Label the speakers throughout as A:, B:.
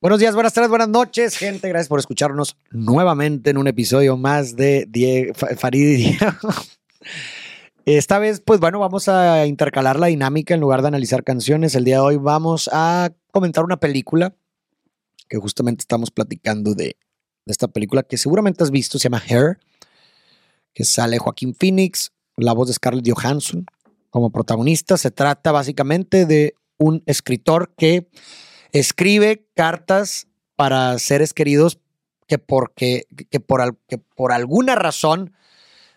A: Buenos días, buenas tardes, buenas noches, gente. Gracias por escucharnos nuevamente en un episodio más de Die Fa- Farid y Diego. Esta vez, pues bueno, vamos a intercalar la dinámica en lugar de analizar canciones. El día de hoy vamos a comentar una película que justamente estamos platicando de, de esta película que seguramente has visto, se llama Hair, que sale Joaquín Phoenix, la voz de Scarlett Johansson como protagonista. Se trata básicamente de un escritor que escribe cartas para seres queridos que, porque, que, por, que por alguna razón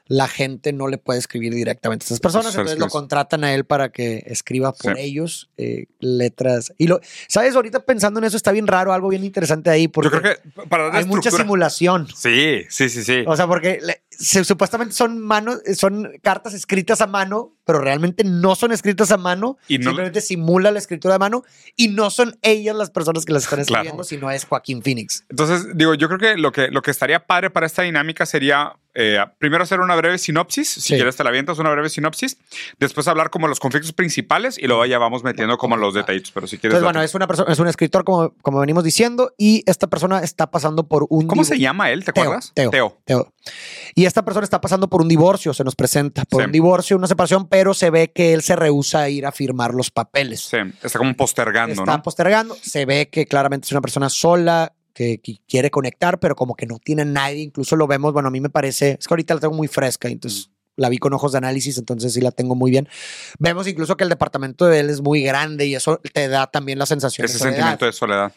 A: la gente no le puede escribir directamente a estas personas, entonces lo contratan a él para que escriba por
B: Sí.
A: ellos eh, letras. Y lo, ¿sabes? Ahorita pensando en eso está bien raro, algo bien interesante ahí, porque
B: Yo creo que para
A: hay mucha simulación.
B: Sí, sí, sí, sí.
A: O sea, porque le- se- supuestamente son manos, son cartas escritas a mano, pero realmente no son escritas a mano.
B: Y no-
A: simplemente simula la escritura a mano y no son ellas las personas que las están
B: Claro.
A: escribiendo, sino es Joaquín Phoenix.
B: Entonces, digo, yo creo que lo que, lo que estaría padre para esta dinámica sería eh, primero hacer una breve sinopsis. Si
A: Sí.
B: quieres, te la avientas una breve sinopsis. Después hablar como los conflictos principales y luego ya vamos metiendo como los detallitos. Pero si quieres.
A: Entonces, bueno, es una persona, es un escritor, como, como venimos diciendo, y esta persona está pasando por un
B: ¿Cómo se llama él? ¿Te
A: Teo,
B: acuerdas?
A: Teo. Teo. Y esta persona está pasando por un divorcio, se nos presenta por
B: Sí.
A: un divorcio, una separación, pero se ve que él se rehúsa a ir a firmar los papeles.
B: Sí, está como postergando,
A: está
B: ¿no?
A: postergando. Se ve que claramente es una persona sola, que, que quiere conectar, pero como que no tiene nadie. Incluso lo vemos, bueno, a mí me parece, es que ahorita la tengo muy fresca, entonces
B: Mm.
A: la vi con ojos de análisis, entonces sí la tengo muy bien. Vemos incluso que el departamento de él es muy grande y eso te da también la sensación
B: Ese
A: de soledad.
B: sentimiento de soledad.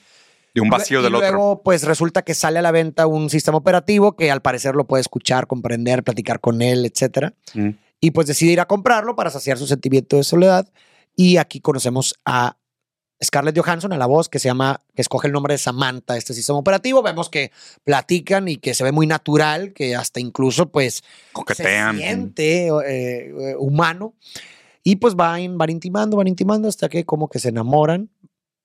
B: De un vacío
A: y
B: del otro.
A: luego, pues resulta que sale a la venta un sistema operativo que al parecer lo puede escuchar, comprender, platicar con él, etcétera.
B: Mm.
A: Y pues decide ir a comprarlo para saciar su sentimiento de soledad. Y aquí conocemos a Scarlett Johansson, a la voz que se llama, que escoge el nombre de Samantha, este sistema operativo. Vemos que platican y que se ve muy natural, que hasta incluso pues
B: Coquetean.
A: se siente eh, eh, humano. Y pues van, van intimando, van intimando hasta que como que se enamoran.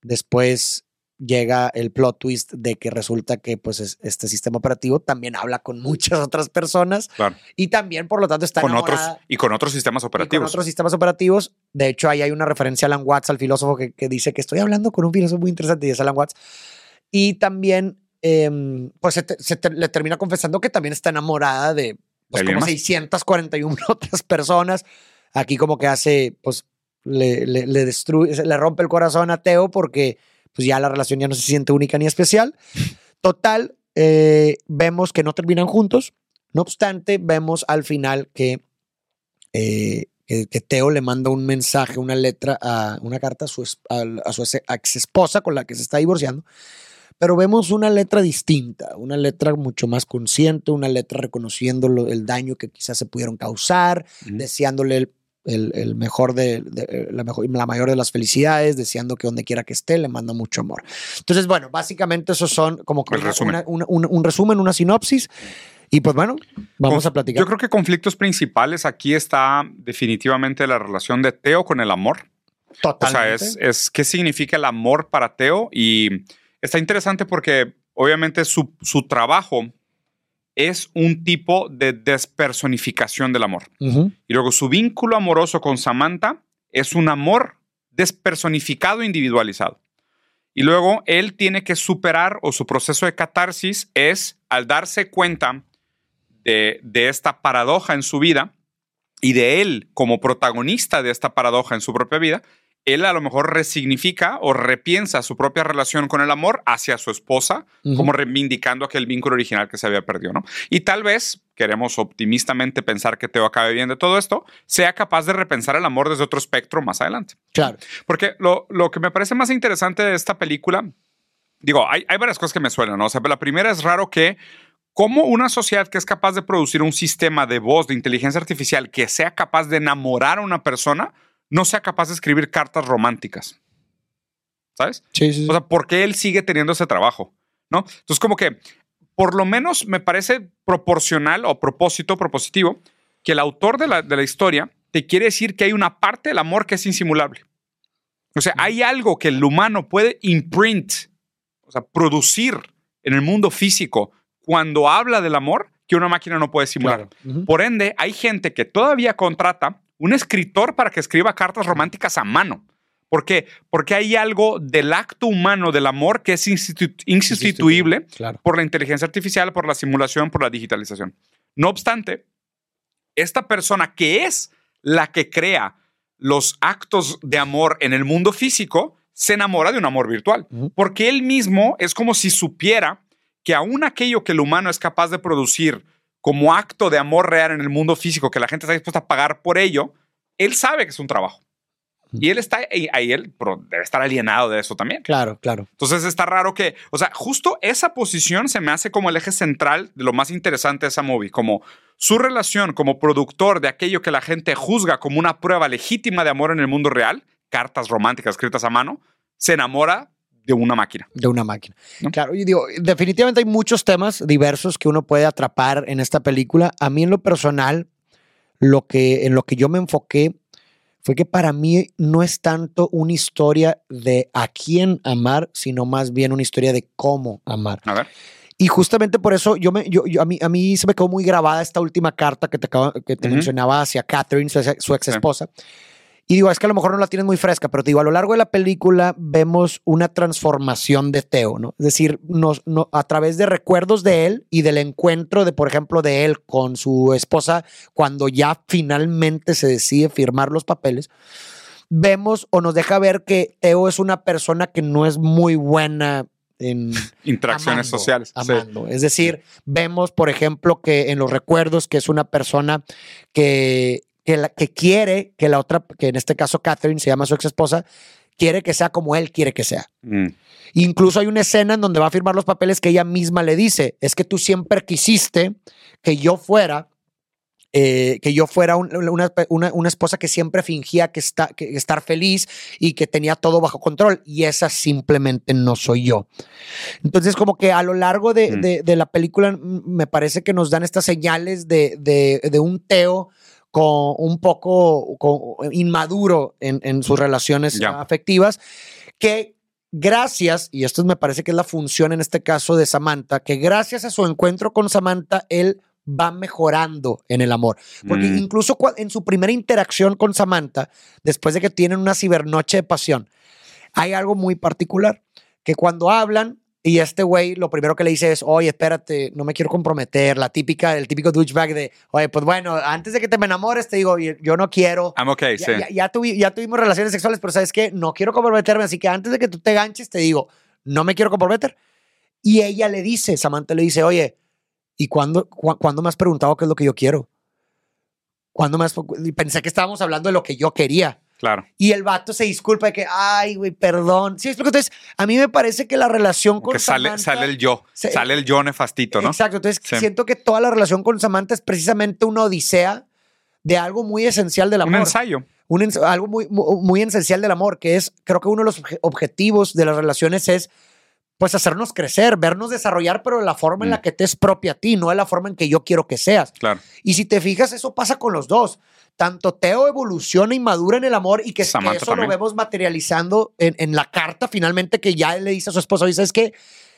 A: Después llega el plot twist de que resulta que pues es- este sistema operativo también habla con muchas otras personas
B: Claro.
A: y también por lo tanto está
B: Con otros,
A: enamorada
B: y con otros sistemas
A: y con
B: operativos.
A: otros sistemas operativos. De hecho, ahí hay una referencia a Alan Watts, al filósofo que, que dice que estoy hablando con un filósofo muy interesante y es Alan Watts. Y también, em, pues se, te- se te- le termina confesando que también está enamorada de pues,
B: ¿De alguien
A: como
B: más?
A: 641 otras personas. Aquí como que hace, pues le, le, le destruye, le rompe el corazón a Teo porque pues ya la relación ya no se siente única ni especial. Total, eh, vemos que no terminan juntos. No obstante, vemos al final que, eh, que, que Teo le manda un mensaje, una letra, a, una carta a su, al- a su ex esposa con la que se está divorciando. Pero vemos una letra distinta, una letra mucho más consciente, una letra reconociendo lo- el daño que quizás se pudieron causar, deseándole el, el- el mejor de, de- la, mejor, la mayor de las felicidades, deseando que donde quiera que esté le manda mucho amor. Entonces, bueno, básicamente esos son como que
B: resumen.
A: una- una- un, un resumen, una sinopsis. Y pues bueno, vamos a platicar.
B: Yo creo que conflictos principales aquí está definitivamente la relación de Teo con el amor. O sea,
A: Totalmente.
B: es, es qué significa el amor para Teo y está interesante porque obviamente su, su trabajo es un tipo de despersonificación del amor. Y luego su vínculo amoroso con Samantha es un amor despersonificado individualizado. Y luego él tiene que superar o su proceso de catarsis es al darse cuenta de, de esta paradoja en su vida y de él como protagonista de esta paradoja en su propia vida, él a lo mejor resignifica o repiensa su propia relación con el amor hacia su esposa, como reivindicando aquel vínculo original que se había perdido, ¿no? Y tal vez, queremos optimistamente pensar que Teo acabe bien de todo esto, sea capaz de repensar el amor desde otro espectro más adelante.
A: Claro.
B: Porque lo, lo que me parece más interesante de esta película, digo, hay, hay varias cosas que me suenan, ¿no? O sea, la primera es raro que como una sociedad que es capaz de producir un sistema de voz, de inteligencia artificial, que sea capaz de enamorar a una persona, no sea capaz de escribir cartas románticas. ¿Sabes?
A: Sí, sí, sí.
B: O sea, ¿por qué él sigue teniendo ese trabajo? ¿No? Entonces, como que, por lo menos me parece proporcional o propósito, propositivo, que el autor de la, de la historia te quiere decir que hay una parte del amor que es insimulable. O sea, hay algo que el humano puede imprint, o sea, producir en el mundo físico cuando habla del amor que una máquina no puede simular.
A: Claro.
B: Por ende, hay gente que todavía contrata un escritor para que escriba cartas románticas a mano, ¿Por qué? Porque hay algo del acto humano del amor que es institu- insustituible
A: Claro.
B: por la inteligencia artificial, por la simulación, por la digitalización. No obstante, esta persona que es la que crea los actos de amor en el mundo físico, se enamora de un amor virtual. Porque él mismo es como si supiera que aún aquello que el humano es capaz de producir como acto de amor real en el mundo físico, que la gente está dispuesta a pagar por ello, él sabe que es un trabajo. Y él está ahí, él pero debe estar alienado de eso también.
A: Claro, claro.
B: Entonces está raro que, o sea, justo esa posición se me hace como el eje central de lo más interesante de esa movie, como su relación como productor de aquello que la gente juzga como una prueba legítima de amor en el mundo real, cartas románticas escritas a mano, se enamora de una máquina.
A: de una máquina.
B: ¿No?
A: Claro, y digo, definitivamente hay muchos temas diversos que uno puede atrapar en esta película. A mí en lo personal, lo que, en lo que yo me enfoqué fue que para mí no es tanto una historia de a quién amar, sino más bien una historia de cómo amar.
B: A ver.
A: Y justamente por eso yo me, yo, yo- a, mí, a mí se me quedó muy grabada esta última carta que te, acaba- que te
B: Ujú.
A: mencionaba hacia Catherine, su, ex- su ex esposa. Y digo, es que a lo mejor no la tienes muy fresca, pero te digo, a lo largo de la película vemos una transformación de Teo, ¿no? Es decir, nos, no- a través de recuerdos de él y del encuentro de, por ejemplo, de él con su esposa, cuando ya finalmente se decide firmar los papeles, vemos o nos deja ver que Teo es una persona que no es muy buena en
B: Interacciones
A: amando,
B: sociales. Sí.
A: amando. Es decir, vemos, por ejemplo, que en los recuerdos que es una persona que, que, la- que quiere que la otra, que en este caso Catherine se llama su ex esposa, quiere que sea como él quiere que sea.
B: Mm.
A: Incluso hay una escena en donde va a firmar los papeles que ella misma le dice, es que tú siempre quisiste que yo fuera, eh, que yo fuera un- una, una- una esposa que siempre fingía que, está, que estar feliz y que tenía todo bajo control, y esa simplemente no soy yo. Entonces, como que a lo largo de,
B: Mm.
A: de- de la película mm, me parece que nos dan estas señales de, de- de un Teo con un poco con- inmaduro en, en sus relaciones afectivas, que gracias, y esto me parece que es la función en este caso de Samantha, que gracias a su encuentro con Samantha, él va mejorando en el amor. Porque
B: Mm.
A: incluso en su primera interacción con Samantha, después de que tienen una cibernoche de pasión, hay algo muy particular, que cuando hablan y este güey lo primero que le dice es, oye, espérate, no me quiero comprometer, la típica, el típico douchebag de, oye, pues bueno, antes de que te me enamores, te digo, yo no quiero.
B: I'm okay,
A: Ya,
B: sí.
A: ya- ya tuvi- ya tuvimos relaciones sexuales, pero sabes qué, no quiero comprometerme, así que antes de que tú te ganches, te digo, no me quiero comprometer. Y ella le dice, Samantha le dice, oye, ¿y cuándo, cu- cuándo me has preguntado qué es lo que yo quiero? ¿Cuándo me has, pensé que estábamos hablando de lo que yo quería.
B: Claro.
A: Y el vato se disculpa de que, ay, güey, perdón. Sí, explico. Entonces, a mí me parece que la relación con
B: Que sale,
A: Samantha-
B: sale el yo.
A: se-
B: sale el yo nefastito, ¿no?
A: Exacto. Entonces,
B: Sí.
A: siento que toda la relación con Samantha es precisamente una odisea de algo muy esencial del
B: Un
A: amor.
B: ensayo.
A: Un ens- algo muy, muy, esencial del amor, que es, creo que uno de los obje- objetivos de las relaciones es, pues, hacernos crecer, vernos desarrollar, pero de la forma en
B: Mm.
A: la que te es propia a ti, no de la forma en que yo quiero que seas.
B: Claro.
A: Y si te fijas, eso pasa con los dos. Tanto Teo evoluciona y madura en el amor y que, que eso
B: también.
A: lo vemos materializando en, en la carta finalmente que ya él le dice a su esposa, dice, es que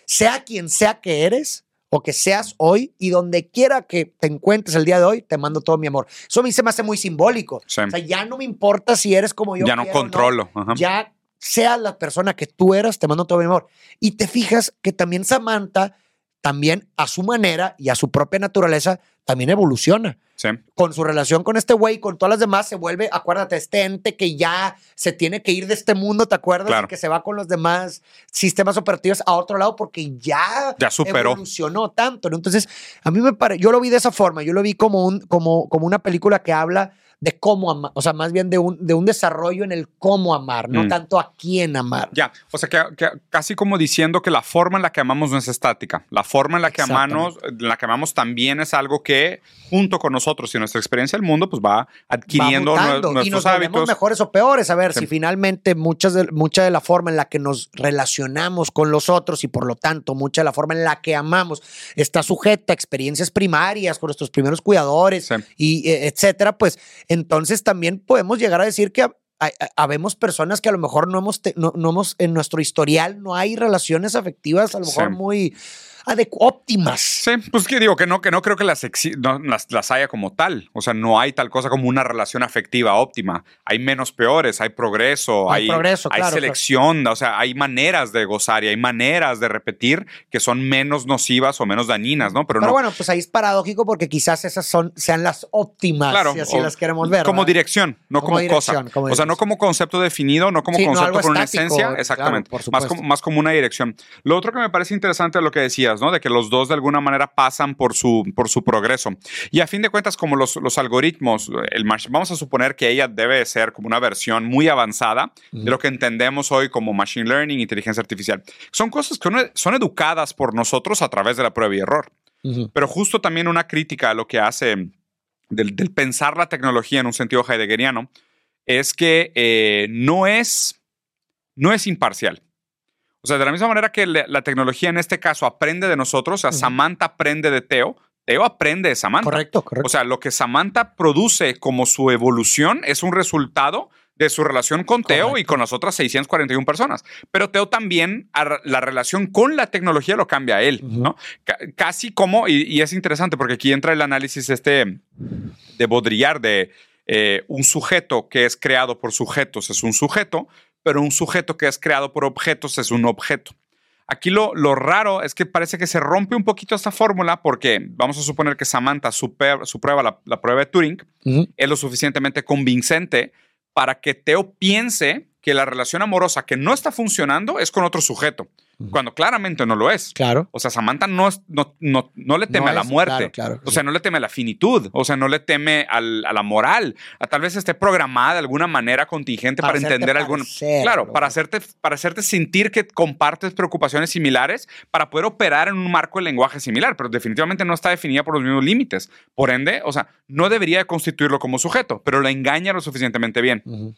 A: sea quien sea que eres o que seas hoy y donde quiera que te encuentres el día de hoy, te mando todo mi amor. Eso a mí se me hace muy simbólico.
B: Sí.
A: O sea, ya no me importa si eres como yo.
B: ya no
A: quiero o
B: controlo. Ajá.
A: ya sea la persona que tú eras, te mando todo mi amor. Y te fijas que también Samantha, también a su manera y a su propia naturaleza, también evoluciona.
B: Sí.
A: Con su relación con este güey, con todas las demás, se vuelve, acuérdate, este ente que ya se tiene que ir de este mundo, ¿te acuerdas?
B: Claro.
A: Y que se va con los demás sistemas operativos a otro lado porque ya,
B: Ya superó.
A: evolucionó tanto. ¿no? Entonces, a mí me parece, yo lo vi de esa forma, yo lo vi como, un, como, como una película que habla de cómo amar, o sea, más bien de un, de un desarrollo en el cómo amar, no
B: Mm.
A: tanto a quién amar.
B: Ya, o sea, que, que casi como diciendo que la forma en la que amamos no es estática. La forma en la que amamos, en la que amamos también es algo que, junto con nosotros y nuestra experiencia del mundo, pues va adquiriendo
A: va
B: nue-
A: mutando y
B: nuestros
A: nos
B: hábitos.
A: mejores o peores. A ver,
B: Sí.
A: si finalmente muchas de, mucha de la forma en la que nos relacionamos con los otros y por lo tanto mucha de la forma en la que amamos está sujeta a experiencias primarias con nuestros primeros cuidadores
B: Sí.
A: y eh, etcétera, pues entonces también podemos llegar a decir que ha- ha- habemos personas que a lo mejor no hemos, no, no hemos en nuestro historial no hay relaciones afectivas a lo mejor
B: Sí.
A: muy óptimas.
B: Sí, pues que digo que no, que no creo que las, no, las, las haya como tal. O sea, no hay tal cosa como una relación afectiva óptima. Hay menos peores, hay progreso,
A: Hay
B: hay,
A: progreso,
B: hay
A: claro,
B: selección, o sea, hay maneras de gozar y hay maneras de repetir que son menos nocivas o menos dañinas, ¿no? Pero,
A: Pero
B: no.
A: bueno, pues ahí es paradójico porque quizás esas son, sean las óptimas,
B: Claro,
A: si así
B: o
A: las queremos ver.
B: Como
A: ¿verdad?
B: dirección, no
A: Como
B: como, cosa.
A: como
B: o sea, no como concepto definido, no como
A: Sí, no
B: concepto
A: algo
B: con una
A: estático,
B: esencia.
A: claro,
B: Exactamente.
A: por
B: más, como, más como una dirección. Lo otro que me parece interesante es lo que decías, ¿no? De que los dos de alguna manera pasan por su, por su progreso. Y a fin de cuentas, como los, los algoritmos, el vamos a suponer que ella debe de ser como una versión muy avanzada de lo que entendemos hoy como machine learning, inteligencia artificial. Son cosas que son educadas por nosotros a través de la prueba y error. Pero justo también una crítica a lo que hace del, del pensar la tecnología en un sentido heideggeriano es que eh, no, es, no es imparcial. O sea, de la misma manera que le- la tecnología en este caso aprende de nosotros, o sea. Samantha aprende de Teo, Teo aprende de Samantha.
A: Correcto, correcto.
B: O sea, lo que Samantha produce como su evolución es un resultado de su relación con Teo y con las otras 641 personas. Pero Teo también, la relación con la tecnología lo cambia a él. ¿no? Ca- casi como, y, y es interesante porque aquí entra el análisis este de Baudrillard de eh, un sujeto que es creado por sujetos es un sujeto, pero un sujeto que es creado por objetos es un objeto. Aquí lo, lo raro es que parece que se rompe un poquito esta fórmula porque vamos a suponer que Samantha super- suprueba la, la prueba de Turing, es lo suficientemente convincente para que Teo piense que la relación amorosa que no está funcionando es con otro sujeto, Cuando claramente no lo es.
A: Claro.
B: O sea, Samantha no, no, no, no le teme
A: No
B: a la
A: es-
B: muerte.
A: claro, claro,
B: o sea, no le teme a la finitud. O sea, no le teme al- a la moral. A tal vez esté programada de alguna manera contingente
A: Para
B: para, entender algún. Claro, para hacerte, para hacerte sentir que compartes preocupaciones similares para poder operar en un marco de lenguaje similar, pero definitivamente no está definida por los mismos límites. Por ende, o sea, no debería de constituirlo como sujeto, pero la engaña lo suficientemente bien.
A: Ujú.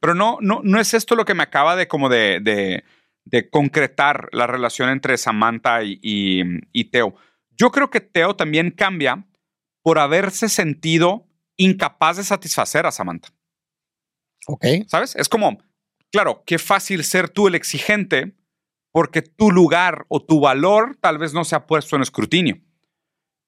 B: Pero no, no, no es esto lo que me acaba de como de, de- de concretar la relación entre Samantha y, y, y Teo. Yo creo que Teo también cambia por haberse sentido incapaz de satisfacer a Samantha.
A: Ok.
B: ¿Sabes? Es como, claro, qué fácil ser tú el exigente porque tu lugar o tu valor tal vez no se ha puesto en escrutinio.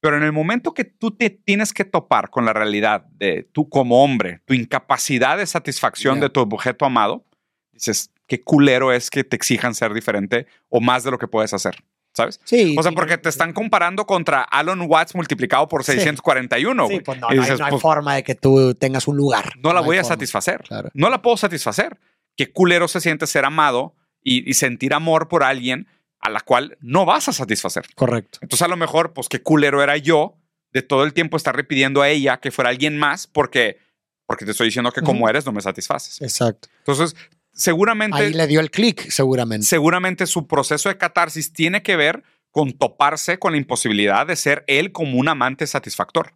B: Pero en el momento que tú te tienes que topar con la realidad de tú como hombre, tu incapacidad de satisfacción de tu objeto amado, dices, qué culero es que te exijan ser diferente o más de lo que puedes hacer, ¿sabes?
A: Sí.
B: O sea,
A: sí,
B: porque te están comparando contra Alan Watts multiplicado por
A: Sí.
B: 641.
A: Sí,
B: güey.
A: pues no, hay, no hay
B: pues,
A: forma de que tú tengas un lugar.
B: no la voy a
A: forma.
B: satisfacer.
A: Claro.
B: No la puedo satisfacer. Qué culero se siente ser amado y, y sentir amor por alguien a la cual no vas a satisfacer.
A: Correcto.
B: Entonces, a lo mejor, pues qué culero era yo de todo el tiempo estarle pidiendo a ella que fuera alguien más porque, porque te estoy diciendo que como eres no me satisfaces.
A: Exacto.
B: Entonces, seguramente,
A: Ahí le dio el clic, seguramente.
B: seguramente su proceso de catarsis tiene que ver con toparse con la imposibilidad de ser él como un amante satisfactor.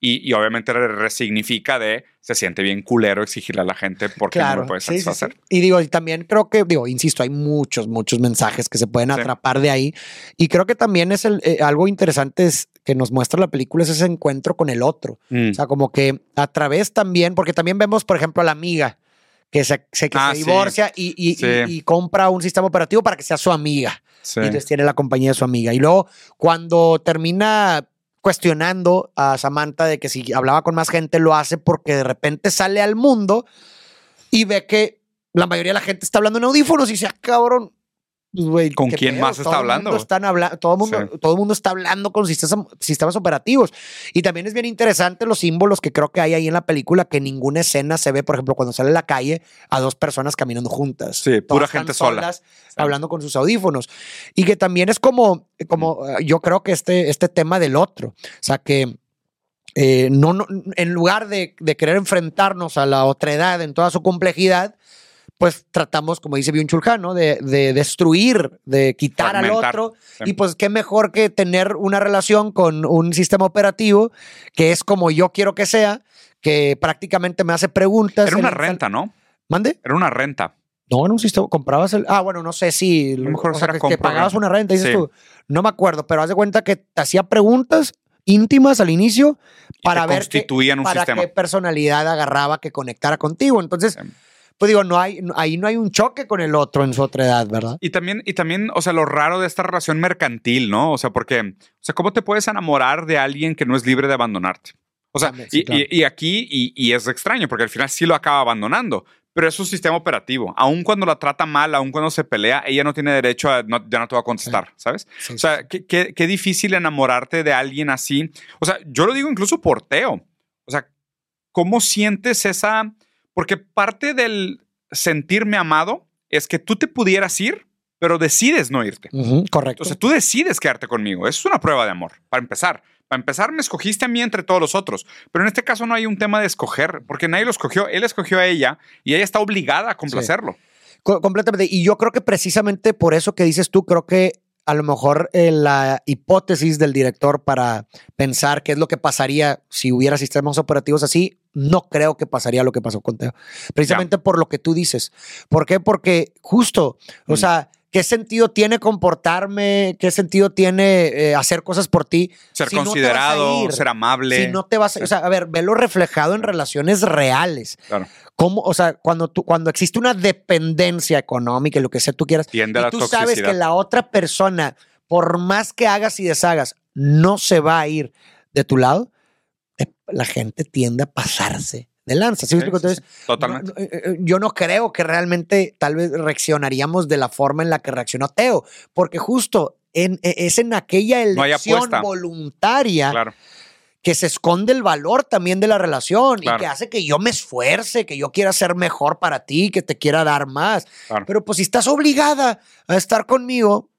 B: Y, y obviamente re- resignifica de se siente bien culero exigirle a la gente porque no
A: Claro,
B: me puede
A: sí, sí, sí.
B: satisfacer.
A: Y digo, y también creo que, digo, insisto, hay muchos, muchos mensajes que se pueden
B: Sí.
A: atrapar de ahí. Y creo que también es el, eh, algo interesante es, que nos muestra la película es ese encuentro con el otro.
B: Mm.
A: O sea, como que a través también, porque también vemos, por ejemplo, a la amiga que se, se- que
B: Ah,
A: se
B: sí.
A: divorcia y, y-
B: Sí.
A: y- y compra un sistema operativo para que sea su amiga.
B: Sí.
A: Y entonces tiene la compañía de su amiga. Y luego, cuando termina cuestionando a Samantha de que si hablaba con más gente, lo hace porque de repente sale al mundo y ve que la mayoría de la gente está hablando en audífonos y dice, ah, cabrón. Pues, güey,
B: ¿Con
A: ¿qué
B: quién
A: pedo?
B: más está
A: Todo el
B: hablando?
A: están habla- todo, el mundo,
B: Sí.
A: todo mundo está hablando con sistemas, sistemas operativos. Y también es bien interesante los símbolos que creo que hay ahí en la película, que en ninguna escena se ve, por ejemplo, cuando sale a la calle a dos personas caminando juntas.
B: Sí, pura gente sola.
A: hablando con sus audífonos. Y que también es como, como eh, yo creo que este, este tema del otro. O sea, que eh, no, no- en lugar de, de querer enfrentarnos a la otredad en toda su complejidad, pues tratamos, como dice Han, ¿no? de, de destruir, de quitar al otro.
B: sí.
A: Y pues qué mejor que tener una relación con un sistema operativo que es como yo quiero que sea, que prácticamente me hace preguntas.
B: Era una
A: el-
B: renta, ¿no?
A: ¿Mande?
B: Era una renta.
A: No, en un sistema, comprabas el. Ah, bueno, no sé si.
B: Lo mejor
A: o sea, que, que pagabas una renta, dices
B: Sí.
A: tú. No me acuerdo, pero haz de cuenta que te hacía preguntas íntimas al inicio para ver
B: constituían un
A: para
B: sistema.
A: qué personalidad agarraba que conectara contigo. Entonces,
B: Sí.
A: Pues digo, no hay, ahí no hay un choque con el otro en su otra edad, ¿verdad?
B: Y también, y también, o sea, lo raro de esta relación mercantil, ¿no? O sea, porque, o sea, ¿cómo te puedes enamorar de alguien que no es libre de abandonarte? O sea,
A: sí,
B: y,
A: claro.
B: y- y aquí, y, y es extraño, porque al final sí lo acaba abandonando, pero es un sistema operativo. Aun cuando la trata mal, aun cuando se pelea, ella no tiene derecho a, no, ya no te va a contestar, ¿sabes?
A: Sí,
B: O sea, qué, qué- qué difícil enamorarte de alguien así. O sea, yo lo digo incluso por Teo. O sea, ¿cómo sientes esa? Porque parte del sentirme amado es que tú te pudieras ir, pero decides no irte.
A: Correcto.
B: O sea, tú decides quedarte conmigo. Eso es una prueba de amor, para empezar. Para empezar, me escogiste a mí entre todos los otros. Pero en este caso no hay un tema de escoger, porque nadie lo escogió. Él escogió a ella y ella está obligada a complacerlo.
A: Co- completamente. Y yo creo que precisamente por eso que dices tú, creo que a lo mejor eh, la hipótesis del director para pensar qué es lo que pasaría si hubiera sistemas operativos así, no creo que pasaría lo que pasó con Teo. Precisamente por lo que tú dices. ¿Por qué? Porque justo, o
B: Mm.
A: sea, ¿qué sentido tiene comportarme? ¿Qué sentido tiene eh, hacer cosas por ti?
B: Ser
A: si no
B: considerado,
A: ir?
B: ser amable.
A: Si no te vas a, o sea, a ver, velo reflejado en relaciones reales.
B: Claro.
A: ¿Cómo? O sea, cuando, tú, cuando existe una dependencia económica y lo que sea tú quieras,
B: Tiende
A: y
B: la
A: tú sabes que la otra persona, por más que hagas y deshagas, no se va a ir de tu lado, eh, la gente tiende a pasarse de lanza. Entonces,
B: Totalmente.
A: no, eh, eh, yo no creo que realmente tal vez reaccionaríamos de la forma en la que reaccionó Teo, porque justo en, e- es en aquella elección voluntaria
B: claro.
A: Que se esconde el valor también de la relación
B: Claro.
A: y que hace que yo me esfuerce, que yo quiera ser mejor para ti, que te quiera dar más.
B: Claro.
A: Pero pues si estás obligada a estar conmigo,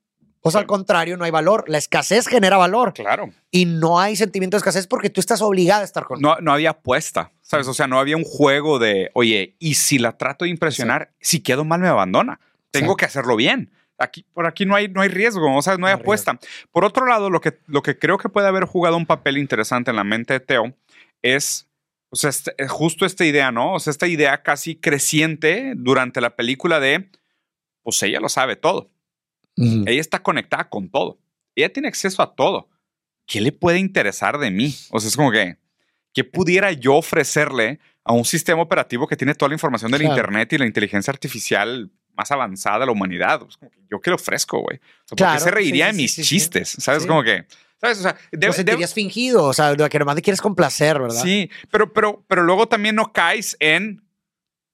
A: pues
B: Sí.
A: al contrario, no hay valor. La escasez genera valor
B: Claro.
A: y no hay sentimiento de escasez porque tú estás obligada a estar conmigo.
B: No, no había apuesta, ¿sabes? O sea, no había un juego de, oye, y si la trato de impresionar, si quedo mal me abandona. Tengo que hacerlo bien. Aquí, por aquí no hay, no hay riesgo, o sea, no hay
A: No
B: apuesta. Por otro lado, lo que, lo que creo que puede haber jugado un papel interesante en la mente de Teo es, o sea, este- eh, justo esta idea, ¿no? O sea, esta idea casi creciente durante la película de, pues ella lo sabe todo. Ella está conectada con todo. Ella tiene acceso a todo. ¿Qué le puede interesar de mí? O sea, es como que, ¿qué pudiera yo ofrecerle a un sistema operativo que tiene toda la información del
A: Claro.
B: Internet y la inteligencia artificial más avanzada de la humanidad? Es como que, ¿Yo qué le ofrezco, güey? O sea, ¿Por
A: Claro,
B: qué se reiría de
A: sí,
B: mis
A: sí,
B: chistes? ¿Sabes? Como que, ¿sabes? O sea,
A: Lo
B: debe-
A: sentirías fingido, o sea, de que nomás le quieres complacer, ¿verdad?
B: Sí, pero, pero, pero luego también no caes en,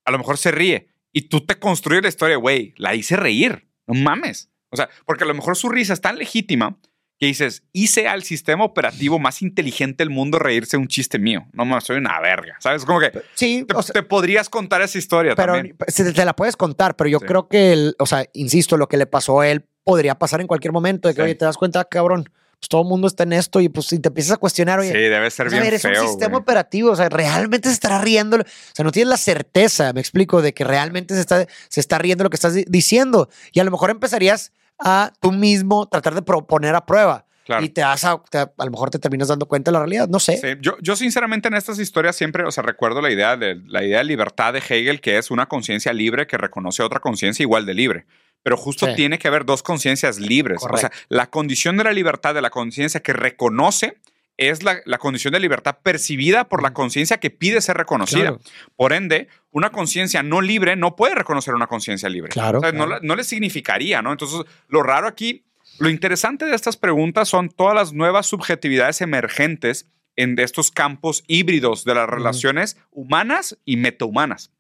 B: a lo mejor se ríe y tú te construyes la historia, güey, la hice reír, no mames. O sea, porque a lo mejor su risa es tan legítima que dices, hice al sistema operativo más inteligente del mundo reírse un chiste mío. No mames, soy una verga, ¿sabes? Como que
A: Sí,
B: te,
A: o sea,
B: te podrías contar esa historia
A: pero
B: también.
A: te la puedes contar, pero yo
B: Sí.
A: creo que, el- o sea, insisto, lo que le pasó a él podría pasar en cualquier momento, de que,
B: Sí.
A: oye, te das cuenta, cabrón, pues todo el mundo está en esto y pues si te empiezas a cuestionar, oye,
B: Sí, debe ser
A: a
B: bien
A: ver, es
B: feo.
A: un sistema
B: güey.
A: operativo, o sea, realmente se estará riendo, o sea, no tienes la certeza, me explico, de que realmente se está, se está riendo lo que estás di- diciendo y a lo mejor empezarías a tú mismo tratar de proponer a prueba
B: Claro.
A: y te vas a, te- a lo mejor te terminas dando cuenta de la realidad, no sé.
B: Sí, yo, yo sinceramente en estas historias siempre, o sea, recuerdo la idea de la idea de libertad de Hegel, que es una conciencia libre que reconoce a otra conciencia igual de libre. Pero justo
A: Sí.
B: tiene que haber dos conciencias libres. O sea, la condición de la libertad de la conciencia que reconoce es la, la condición de libertad percibida por la conciencia que pide ser reconocida.
A: Claro.
B: Por ende, una conciencia no libre no puede reconocer una conciencia libre.
A: Claro,
B: O sea, No,
A: claro.
B: la- no le significaría, ¿no? Entonces, lo raro aquí, lo interesante de estas preguntas son todas las nuevas subjetividades emergentes en estos campos híbridos de las relaciones humanas y metahumanas.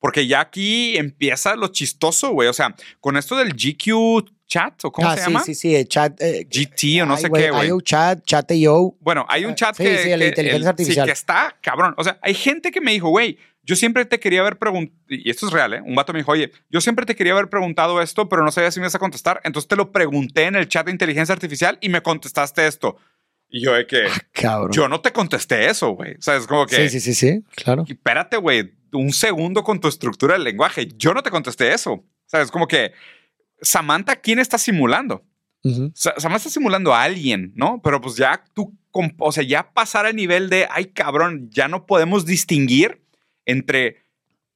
B: Porque ya aquí empieza lo chistoso, güey. O sea, con esto del GQ chat, ¿o cómo
A: Ah,
B: se
A: sí,
B: llama?
A: sí, sí, el chat. eh,
B: GT o no sé qué, güey.
A: IO chat, chat IO.
B: Bueno, hay un
A: Ah,
B: chat
A: sí,
B: que,
A: sí, la
B: que-
A: inteligencia
B: el-
A: artificial.
B: Sí, que está cabrón. O sea, hay gente que me dijo, güey, yo siempre te quería haber preguntado, y esto es real, ¿eh? Un vato me dijo, oye, yo siempre te quería haber preguntado esto, pero no sabía si me ibas a contestar. Entonces te lo pregunté en el chat de inteligencia artificial y me contestaste esto. Y yo de que,
A: Cabrón.
B: yo no te contesté eso, güey. O sea, es como que,
A: Sí, sí, sí, sí, claro.
B: espérate, güey, un segundo con tu estructura del lenguaje. Yo no te contesté eso. O sea, es como que, Samantha, ¿quién está simulando? Samantha está simulando a alguien, ¿no? Pero pues ya tú, o sea, ya pasar al nivel de, ay cabrón, ya no podemos distinguir entre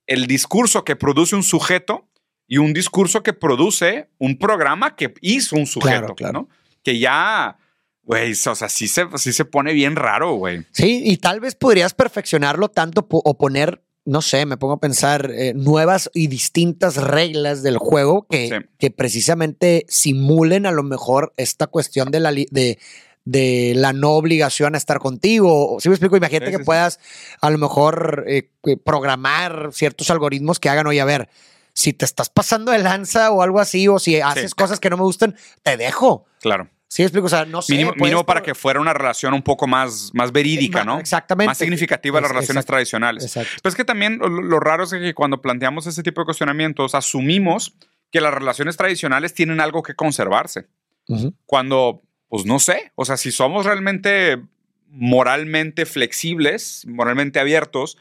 B: el discurso que produce un sujeto y un discurso que produce un programa que hizo un sujeto,
A: Claro, claro.
B: ¿no? Que ya, güey, o sea, sí se, sí se pone bien raro, güey.
A: Sí, y tal vez podrías perfeccionarlo tanto po- o poner no sé, me pongo a pensar eh, nuevas y distintas reglas del juego que,
B: Sí.
A: que precisamente simulen a lo mejor esta cuestión de la, de, de la no obligación a estar contigo. Si me explico? Imagínate
B: Sí,
A: que
B: sí, sí.
A: puedas a lo mejor eh, que programar ciertos algoritmos que hagan, oye, a ver, si te estás pasando de lanza o algo así, o si haces cosas que no me gustan, te dejo.
B: Claro.
A: Sí, explico. O sea, no sé.
B: Mínimo,
A: puedes
B: mínimo para que fuera una relación un poco más, más verídica, ¿no?
A: Exactamente.
B: Más significativa de las
A: Es-
B: relaciones
A: exacto,
B: tradicionales.
A: Exacto.
B: Pues es que también lo, lo raro es que cuando planteamos ese tipo de cuestionamientos, asumimos que las relaciones tradicionales tienen algo que conservarse.
A: Ujú.
B: Cuando, pues no sé, o sea, si somos realmente moralmente flexibles, moralmente abiertos,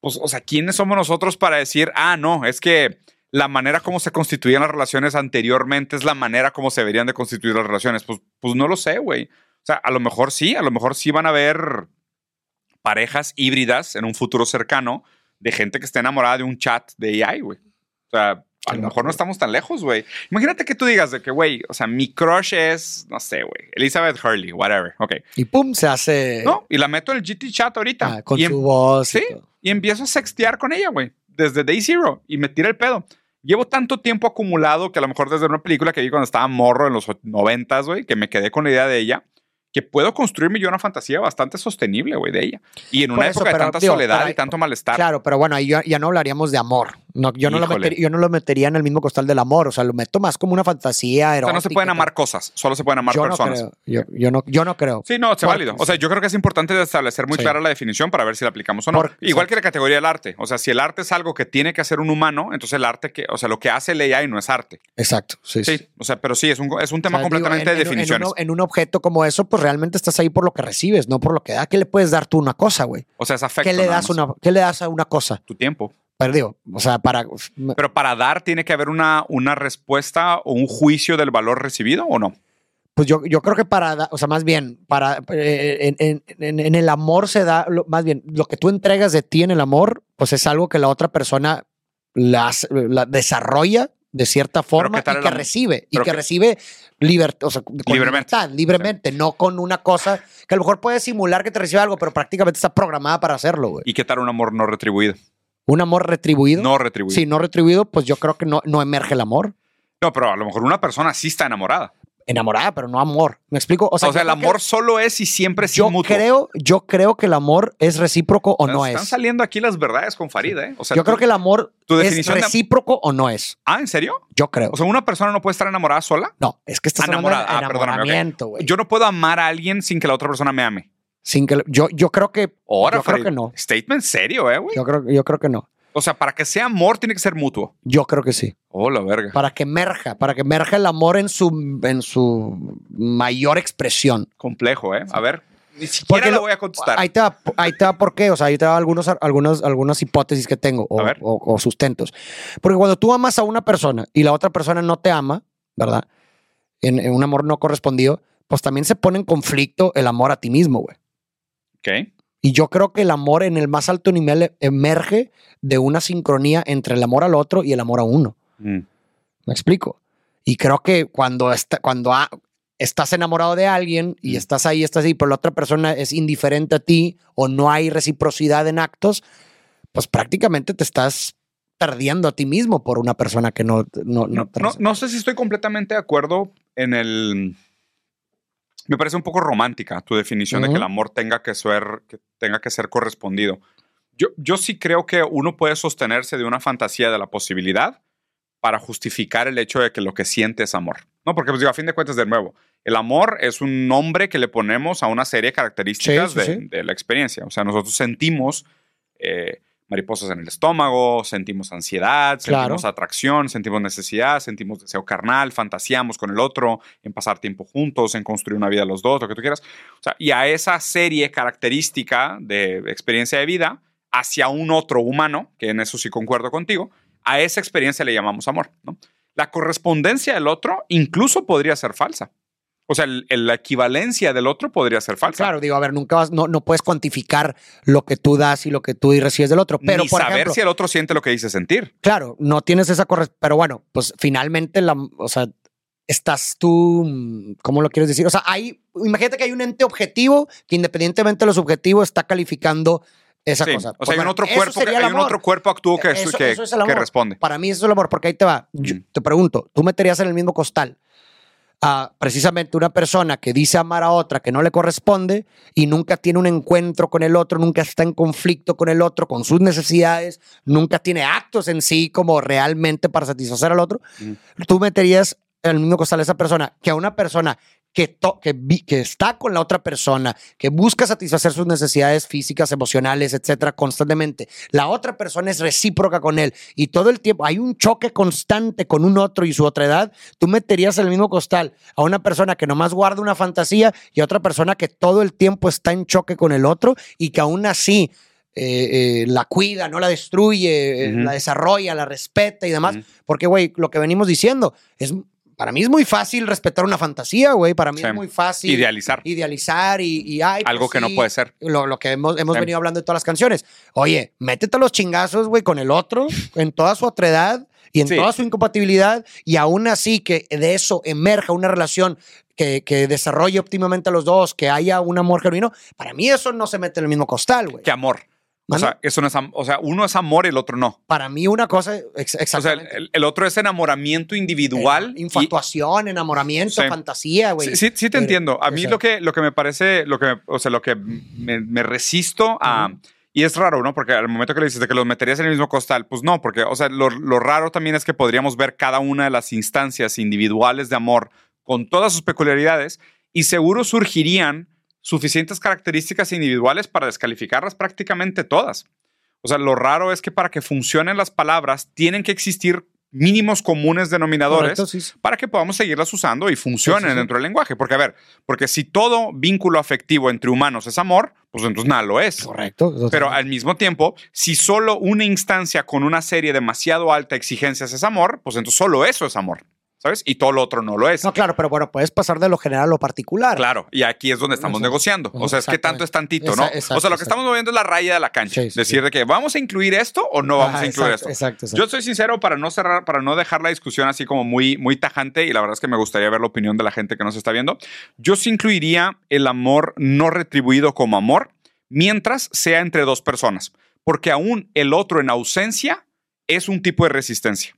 B: pues, o sea, ¿quiénes somos nosotros para decir, ah, no, es que la manera como se constituían las relaciones anteriormente es la manera como se deberían de constituir las relaciones? Pues, pues no lo sé, güey. O sea, a lo mejor sí, a lo mejor sí van a haber parejas híbridas en un futuro cercano de gente que esté enamorada de un chat de AI, güey. O sea, a lo mejor no estamos tan lejos, güey. Imagínate que tú digas de que, güey, o sea, mi crush es, no sé, güey, Elizabeth Hurley, whatever. Ok.
A: Y pum, se hace
B: No, y la meto en el GT chat ahorita.
A: ah, con
B: y, em-
A: su voz. y
B: sí,
A: todo.
B: y empiezo a sextear con ella, güey, desde Day Zero y me tira el pedo. Llevo tanto tiempo acumulado que a lo mejor desde una película que vi cuando estaba morro en los noventas, güey, que me quedé con la idea de ella, que puedo construirme yo una fantasía bastante sostenible, güey, de ella. Y en una
A: eso,
B: época de tanta
A: digo,
B: soledad y tanto malestar.
A: Claro, pero bueno, ahí ya, ya no hablaríamos de amor. No, yo, no lo yo no lo metería en el mismo costal del amor. O sea, lo meto más como una fantasía
B: O sea,
A: erótica.
B: no se pueden amar cosas, solo se pueden amar
A: yo
B: personas.
A: No creo, yo, yo no, yo no creo.
B: Sí, no, es válido. O sea, yo creo que es importante establecer muy
A: Sí.
B: clara la definición para ver si la aplicamos o no.
A: Por-
B: Igual que la categoría del arte. O sea, si el arte es algo que tiene que hacer un humano, entonces el arte que, o sea, lo que hace el AI no es arte.
A: Exacto. Sí, sí.
B: Sí, o sea, pero sí, es un, es un
A: O
B: tema
A: digo,
B: completamente
A: en-
B: de
A: en- en
B: definiciones.
A: uno- En, un objeto como eso, pues realmente estás ahí por lo que recibes, no por lo que da. ¿Qué le puedes dar tú una cosa, güey?
B: o sea, es afecto.
A: ¿Qué le das una, ¿Qué le das a una cosa?
B: Tu tiempo.
A: Pero digo, o sea, para
B: Pero para dar tiene que haber una, una respuesta o un juicio del valor recibido o no.
A: Pues yo, yo creo que para, o sea, más bien, para, eh, en, en- el amor se da, más bien, lo que tú entregas de ti en el amor, pues es algo que la otra persona la, hace- la desarrolla de cierta forma
B: ¿qué tal
A: y que recibe, y que recibe libertad, o sea, con
B: Libremente.
A: libertad, libremente, no con una cosa que a lo mejor puede simular que te recibe algo, pero prácticamente está programada para hacerlo, güey.
B: ¿Y qué tal un amor no retribuido?
A: Un amor retribuido.
B: No retribuido.
A: Si no retribuido, pues yo creo que no, no emerge el amor.
B: No, pero a lo mejor una persona sí está enamorada.
A: Enamorada, pero no amor. ¿Me explico?
B: O sea,
A: yo
B: el
A: creo que-
B: amor solo es y siempre es
A: yo
B: mutuo.
A: creo, yo creo que el amor es recíproco o no
B: Están
A: es.
B: saliendo aquí las verdades con Farida, ¿eh? O sea,
A: Yo
B: tú-
A: creo que el amor
B: tu
A: es
B: de-
A: recíproco o no es.
B: Ah, ¿en serio?
A: Yo creo.
B: O sea, una persona no puede estar enamorada sola.
A: no, es que estás
B: Enamorada. Ah, perdóname, ok.
A: enamoramiento, güey.
B: Yo no puedo amar a alguien sin que la otra persona me ame.
A: Sin que yo, yo creo que
B: Ahora,
A: yo creo que no.
B: Statement serio, ¿eh, güey?
A: Yo creo, yo creo que no.
B: O sea, para que sea amor tiene que ser mutuo.
A: Yo creo que sí.
B: Oh, la verga.
A: Para que emerja, para que emerja el amor en su, en su mayor expresión.
B: Complejo, ¿eh? A ver, ni siquiera
A: lo-
B: voy a contestar.
A: Ahí te va, ahí te va por qué. O sea, ahí te va algunos, algunos, algunas hipótesis que tengo o sustentos. Porque cuando tú amas a una persona y la otra persona no te ama, ¿verdad? En, en un amor no correspondido, pues también se pone en conflicto el amor a ti mismo, güey. Y yo creo que el amor en el más alto nivel e- emerge de una sincronía entre el amor al otro y el amor a uno.
B: Mm.
A: ¿Me explico? Y creo que cuando, está, cuando ha- estás enamorado de alguien y
B: Mm.
A: estás ahí, estás ahí, pero la otra persona es indiferente a ti o no hay reciprocidad en actos, pues prácticamente te estás perdiendo a ti mismo por una persona que no... no, no
B: No, no sé si estoy completamente de acuerdo en el. Me parece un poco romántica tu definición de que el amor tenga que ser, que tenga que ser correspondido. Yo, yo sí creo que uno puede sostenerse de una fantasía de la posibilidad para justificar el hecho de que lo que siente es amor. No, porque pues, digo, a fin de cuentas, de nuevo, el amor es un nombre que le ponemos a una serie de características
A: Sí, sí,
B: de,
A: sí.
B: de la experiencia. O sea, nosotros sentimos eh, mariposas en el estómago, sentimos ansiedad,
A: Claro.
B: sentimos atracción, sentimos necesidad, sentimos deseo carnal, fantaseamos con el otro, en pasar tiempo juntos, en construir una vida los dos, lo que tú quieras. O sea, y a esa serie característica de experiencia de vida hacia un otro humano, que en eso sí concuerdo contigo, a esa experiencia le llamamos amor. ¿no? La correspondencia del otro incluso podría ser falsa. O sea, el- el- la equivalencia del otro podría ser falsa.
A: Claro, digo, a ver, nunca vas, no, no puedes cuantificar lo que tú das y lo que tú recibes del otro. Pero,
B: Ni
A: por
B: saber
A: ejemplo,
B: si el otro siente lo que dice sentir.
A: Claro, no tienes esa correspondencia. Pero bueno, pues finalmente, la, o sea, estás tú, ¿cómo lo quieres decir? O sea, hay, imagínate que hay un ente objetivo que independientemente de lo subjetivo está calificando esa
B: Sí,
A: cosa.
B: O sea, hay un otro cuerpo, que, hay un otro cuerpo actúo que,
A: Eso-
B: que,
A: eso es
B: que responde.
A: Para mí eso es el amor, porque ahí te va. Yo
B: Mm.
A: te pregunto, ¿tú meterías en el mismo costal a precisamente una persona que dice amar a otra que no le corresponde y nunca tiene un encuentro con el otro, nunca está en conflicto con el otro, con sus necesidades, nunca tiene actos en sí como realmente para satisfacer al otro?
B: Mm.
A: ¿Tú meterías en el mismo costal a esa persona que a una persona que, to- que, vi- que está con la otra persona, que busca satisfacer sus necesidades físicas, emocionales, etcétera, constantemente. La otra persona es recíproca con él y todo el tiempo hay un choque constante con un otro y su otra edad. Tú meterías en el mismo costal a una persona que nomás guarda una fantasía y a otra persona que todo el tiempo está en choque con el otro y que aún así. eh, eh, la cuida, no la destruye, eh, la desarrolla, la respeta y demás. Porque, güey, lo que venimos diciendo es para mí es muy fácil respetar una fantasía, güey. Para mí
B: Sí.
A: es muy fácil
B: Idealizar.
A: idealizar y, y, ay,
B: Algo
A: pues
B: que no puede ser.
A: Lo, lo que hemos, hemos
B: Sí.
A: venido hablando de todas las canciones. Oye, métete a los chingazos, güey, con el otro, en toda su otredad y en toda su incompatibilidad, y aún así que de eso emerja una relación que, que desarrolle óptimamente a los dos, que haya un amor genuino. Para mí eso no se mete en el mismo costal, güey.
B: Que amor. O sea, eso no es o sea, uno es amor y el otro no.
A: Para mí una cosa, ex-
B: O sea, el,
A: exactamente.
B: el- otro es enamoramiento individual.
A: Eh,
B: y-
A: infatuación, enamoramiento,
B: Sí.
A: fantasía, güey.
B: Sí, sí, sí te
A: Pero,
B: entiendo. A
A: o
B: mí
A: sea,
B: lo que, lo que me parece, lo que, me- o sea, lo que me, me resisto a... Y es raro, ¿no? Porque al momento que le dices de que los meterías en el mismo costal, pues no, porque, o sea, lo, lo raro también es que podríamos ver cada una de las instancias individuales de amor con todas sus peculiaridades y seguro surgirían suficientes características individuales para descalificarlas prácticamente todas. O sea, lo raro es que para que funcionen las palabras tienen que existir mínimos comunes denominadores
A: correcto, sí, sí.
B: para que podamos seguirlas usando y funcionen
A: Sí,
B: dentro del lenguaje. Porque, a ver, porque si todo vínculo afectivo entre humanos es amor, pues entonces nada lo es.
A: Correcto.
B: Pero al mismo tiempo, si solo una instancia con una serie demasiado alta de exigencias es amor, pues entonces solo eso es amor, ¿sabes? Y todo lo otro no lo es.
A: No, claro, pero bueno, puedes pasar de lo general a lo particular.
B: Claro, y aquí es donde estamos
A: Exacto.
B: negociando. O sea, es que tanto es tantito, ¿no?
A: exacto,
B: o sea, lo que estamos moviendo es la raya de la cancha.
A: Sí, sí,
B: Decir
A: sí.
B: de que vamos a incluir esto o no vamos
A: Ajá,
B: a incluir
A: exacto,
B: esto.
A: Exacto, exacto.
B: Yo soy sincero para no cerrar, para no dejar la discusión así como muy, muy tajante y la verdad es que me gustaría ver la opinión de la gente que nos está viendo. Yo sí incluiría el amor no retribuido como amor mientras sea entre dos personas, porque aún el otro en ausencia es un tipo de resistencia.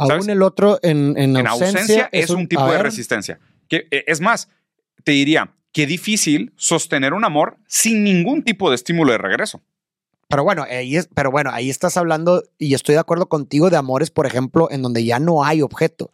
A: Aún el otro en, en
B: En
A: ausencia,
B: ausencia es un tipo de
A: ver,
B: resistencia. Que, eh, es más, te diría, qué difícil sostener un amor sin ningún tipo de estímulo de regreso.
A: Pero bueno, ahí es, pero bueno, ahí estás hablando y estoy de acuerdo contigo de amores, por ejemplo, en donde ya no hay objeto.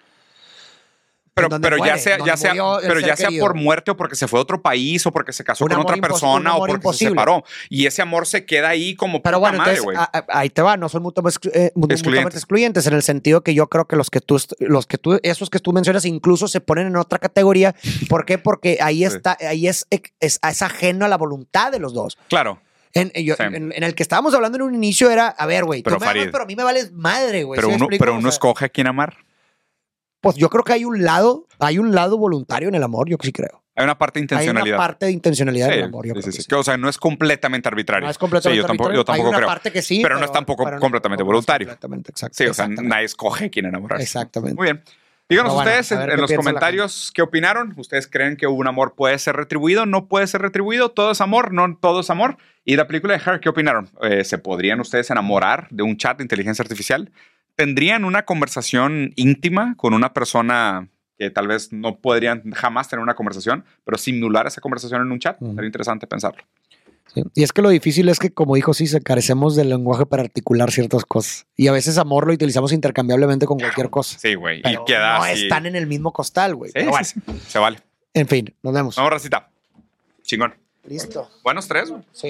B: Pero, pero ya sea, ya sea, pero ya sea
A: querido.
B: por muerte o porque se fue a otro país o porque se casó
A: Un
B: con otra persona o porque
A: imposible.
B: se separó. Y ese amor se queda ahí como
A: Pero
B: puta
A: bueno,
B: madre,
A: entonces
B: güey.
A: a- a- ahí te va, no son mutuamente, eh,
B: Excluyentes.
A: excluyentes en el sentido que yo creo que los que tú, los que tú, esos que tú mencionas incluso se ponen en otra categoría. ¿Por qué? Porque ahí
B: Sí.
A: está, ahí es, es, es ajeno a la voluntad de los dos.
B: Claro,
A: En, en- yo- en- en el que estábamos hablando en un inicio era, a ver, güey, tú
B: Pero,
A: amas, a mí me vales madre, güey.
B: pero
A: ¿sí me
B: uno, pero uno escoge a quién amar.
A: Pues yo creo que hay un lado, hay un lado voluntario en el amor, yo sí creo.
B: Hay una parte de
A: Hay
B: intencionalidad.
A: una parte de intencionalidad en
B: Sí,
A: el amor, yo
B: sí,
A: creo
B: sí,
A: que
B: O sea, no es completamente arbitrario.
A: No es completamente
B: yo tampoco, yo tampoco
A: Hay una
B: creo.
A: parte que sí,
B: pero, no es tampoco
A: pero no-
B: completamente voluntario.
A: Completamente, exacto.
B: Sí, o sea,
A: exactamente.
B: nadie escoge quién enamorarse.
A: Exactamente.
B: Muy bien. Díganos
A: bueno,
B: ustedes en, los comentarios qué opinaron. ¿Ustedes creen que un amor puede ser retribuido? ¿No puede ser retribuido? ¿Todo es amor? ¿No todo es amor? Y la película de Her, ¿qué opinaron? Eh, ¿Se podrían ustedes enamorar de un chat de inteligencia artificial? ¿Tendrían una conversación íntima con una persona que tal vez no podrían jamás tener una conversación, pero simular esa conversación en un chat? Sería interesante pensarlo.
A: Sí. Y es que lo difícil es que, como dijo se carecemos del lenguaje para articular ciertas cosas. Y a veces amor lo utilizamos intercambiablemente con cualquier cosa.
B: Sí, güey. Y queda
A: no
B: así.
A: están en el mismo costal, güey.
B: Sí,
A: bueno,
B: sí. Se vale.
A: En fin, nos vemos.
B: Vamos, racita. Chingón.
A: Listo.
B: Buenos tres, güey.
A: Sí.